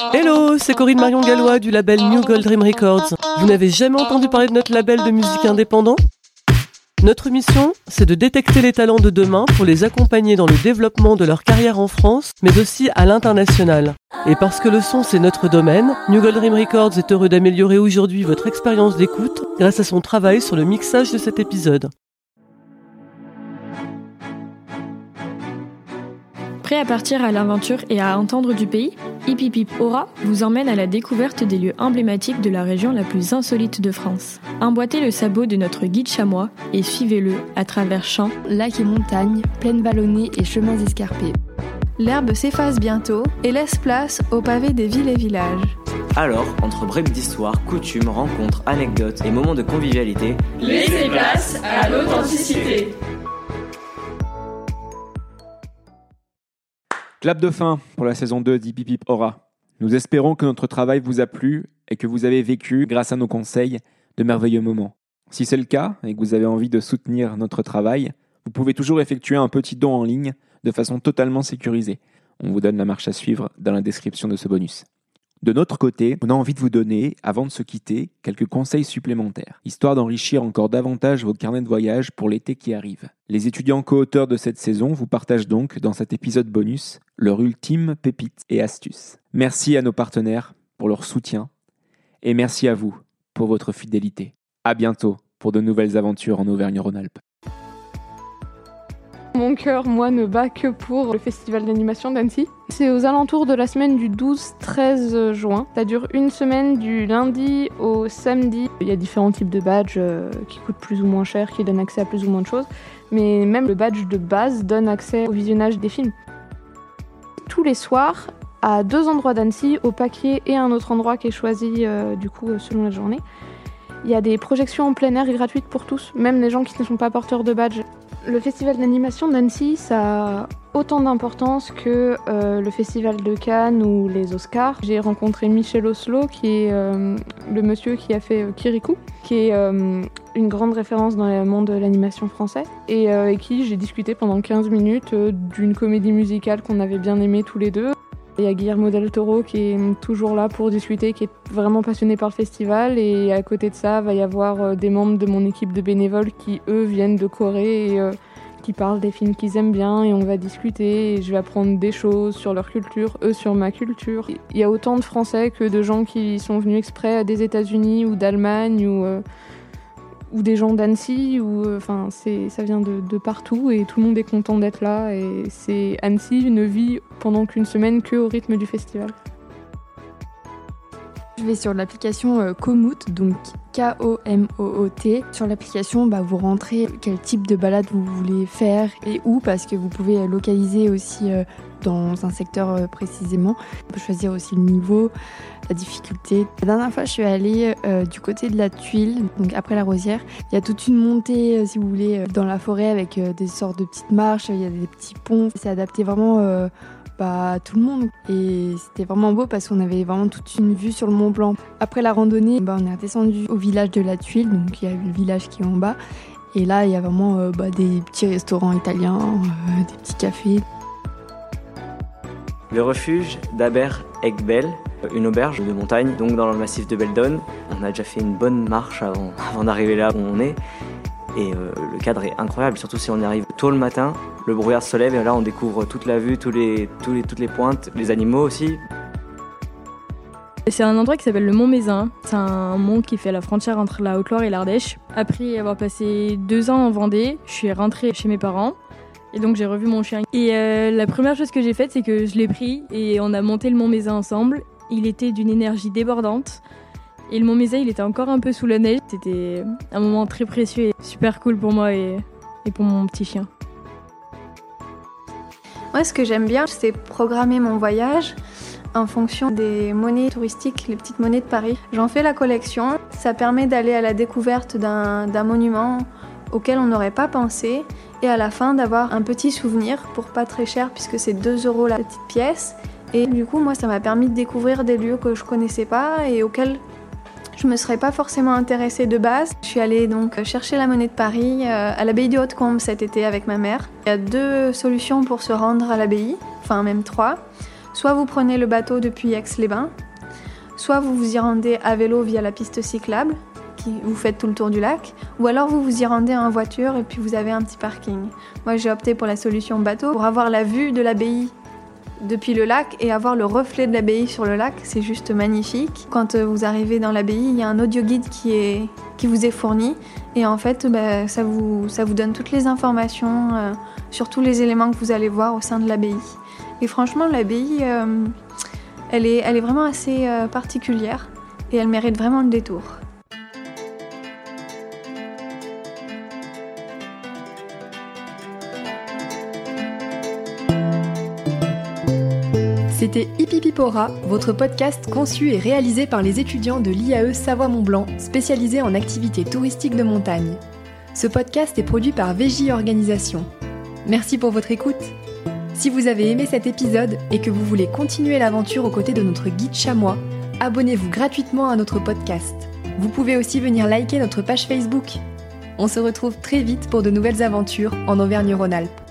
Hello, c'est Corinne Marion Gallois du label New Gold Dream Records. Vous n'avez jamais entendu parler de notre label de musique indépendant? Notre mission, c'est de détecter les talents de demain pour les accompagner dans le développement de leur carrière en France, mais aussi à l'international. Et parce que le son, c'est notre domaine, New Gold Dream Records est heureux d'améliorer aujourd'hui votre expérience d'écoute grâce à son travail sur le mixage de cet épisode. Prêt à partir à l'aventure et à entendre du pays? Hip Aura vous emmène à la découverte des lieux emblématiques de la région la plus insolite de France. Emboîtez le sabot de notre guide chamois et suivez-le à travers champs, lacs et montagnes, plaines vallonnées et chemins escarpés. L'herbe s'efface bientôt et laisse place aux pavés des villes et villages. Alors, entre brèves d'histoire, coutumes, rencontres, anecdotes et moments de convivialité, laissez place à l'authenticité. Clap de fin pour la saison 2 d'Hip Aura. Nous espérons que notre travail vous a plu et que vous avez vécu, grâce à nos conseils, de merveilleux moments. Si c'est le cas et que vous avez envie de soutenir notre travail, vous pouvez toujours effectuer un petit don en ligne de façon totalement sécurisée. On vous donne la marche à suivre dans la description de ce bonus. De notre côté, on a envie de vous donner, avant de se quitter, quelques conseils supplémentaires, histoire d'enrichir encore davantage vos carnets de voyage pour l'été qui arrive. Les étudiants co-auteurs de cette saison vous partagent donc, dans cet épisode bonus, leur ultime pépite et astuce. Merci à nos partenaires pour leur soutien, et merci à vous pour votre fidélité. À bientôt pour de nouvelles aventures en Auvergne-Rhône-Alpes. Mon cœur, moi, ne bat que pour le festival d'animation d'Annecy. C'est aux alentours de la semaine du 12-13 juin. Ça dure une semaine du lundi au samedi. Il y a différents types de badges euh, qui coûtent plus ou moins cher, qui donnent accès à plus ou moins de choses. Mais même le badge de base donne accès au visionnage des films. Tous les soirs, à deux endroits d'Annecy, au paquet et un autre endroit qui est choisi euh, du coup selon la journée. Il y a des projections en plein air gratuites pour tous, même les gens qui ne sont pas porteurs de badge. Le festival d'animation d'Annecy, ça a autant d'importance que euh, le festival de Cannes ou les Oscars. J'ai rencontré Michel Oslo, qui est euh, le monsieur qui a fait euh, Kirikou, qui est une grande référence dans le monde de l'animation français, et avec qui j'ai discuté pendant 15 minutes d'une comédie musicale qu'on avait bien aimée tous les deux. Il y a Guillermo del Toro qui est toujours là pour discuter, qui est vraiment passionné par le festival. Et à côté de ça, il va y avoir euh, des membres de mon équipe de bénévoles qui, eux, viennent de Corée et euh, qui parlent des films qu'ils aiment bien. Et on va discuter et je vais apprendre des choses sur leur culture, eux sur ma culture. Il y a autant de Français que de gens qui sont venus exprès des États-Unis ou d'Allemagne ou. Euh, ou des gens d'Annecy, ou euh, enfin c'est ça vient de, de, partout et tout le monde est content d'être là et c'est Annecy ne vit pendant qu'une semaine que au rythme du festival. Vais sur l'application euh, Komoot, donc K-O-M-O-O-T. Sur l'application, bah, vous rentrez quel type de balade vous voulez faire et où, parce que vous pouvez localiser aussi euh, dans un secteur précisément. On peut choisir aussi le niveau, la difficulté. La dernière fois, je suis allée euh, du côté de la tuile, donc après la rosière. Il y a toute une montée, euh, si vous voulez, euh, dans la forêt avec des sortes de petites marches, il y a des petits ponts. C'est adapté vraiment à tout le monde. Et c'était vraiment beau parce qu'on avait vraiment toute une vue sur le Mont Blanc. Après la randonnée, bah, on est descendu au village de la tuile, donc il y a le village qui est en bas. Et là, il y a vraiment bah, des petits restaurants italiens, des petits cafés. Le refuge d'Aber Egbel, une auberge de montagne, donc dans le massif de Beldon. On a déjà fait une bonne marche avant d'arriver là où on est. Et euh, le cadre est incroyable, surtout si on arrive tôt le matin. Le brouillard se lève et là on découvre toute la vue, tous les, toutes les pointes, les animaux aussi. C'est un endroit qui s'appelle le Mont Mézin. C'est un mont qui fait la frontière entre la Haute-Loire et l'Ardèche. Après avoir passé deux ans en Vendée, je suis rentrée chez mes parents. Et donc j'ai revu mon chien. Et euh, la première chose que j'ai faite, c'est que je l'ai pris et on a monté le Mont Mézin ensemble. Il était d'une énergie débordante. Et Mont Mézin, il était encore un peu sous la neige. C'était un moment très précieux et super cool pour moi et, et pour mon petit chien. Moi, ce que j'aime bien, c'est programmer mon voyage en fonction des monnaies touristiques, les petites monnaies de Paris. J'en fais la collection. Ça permet d'aller à la découverte d'un monument auquel on n'aurait pas pensé et à la fin d'avoir un petit souvenir pour pas très cher puisque c'est 2 euros la petite pièce. Et du coup, moi, ça m'a permis de découvrir des lieux que je connaissais pas et auxquels je me serais pas forcément intéressée de base. Je suis allée donc chercher la monnaie de Paris euh, à l'abbaye de Haute-Combe cet été avec ma mère. Il y a deux solutions pour se rendre à l'abbaye, enfin même trois. Soit vous prenez le bateau depuis Aix-les-Bains, soit vous vous y rendez à vélo via la piste cyclable, qui vous faites tout le tour du lac, ou alors vous vous y rendez en voiture et puis vous avez un petit parking. Moi j'ai opté pour la solution bateau pour avoir la vue de l'abbaye depuis le lac et avoir le reflet de l'abbaye sur le lac, c'est juste magnifique. Quand euh, vous arrivez dans l'abbaye, il y a un audio guide qui, vous est fourni et en fait bah, ça, vous, ça vous donne toutes les informations euh, sur tous les éléments que vous allez voir au sein de l'abbaye. Et franchement l'abbaye, euh, elle, est, elle est vraiment assez particulière et elle mérite vraiment le détour. C'était Hippipipora, votre podcast conçu et réalisé par les étudiants de l'IAE Savoie-Mont-Blanc, spécialisés en activités touristiques de montagne. Ce podcast est produit par VJ Organisation. Merci pour votre écoute. Si vous avez aimé cet épisode et que vous voulez continuer l'aventure aux côtés de notre guide chamois, abonnez-vous gratuitement à notre podcast. Vous pouvez aussi venir liker notre page Facebook. On se retrouve très vite pour de nouvelles aventures en Auvergne-Rhône-Alpes.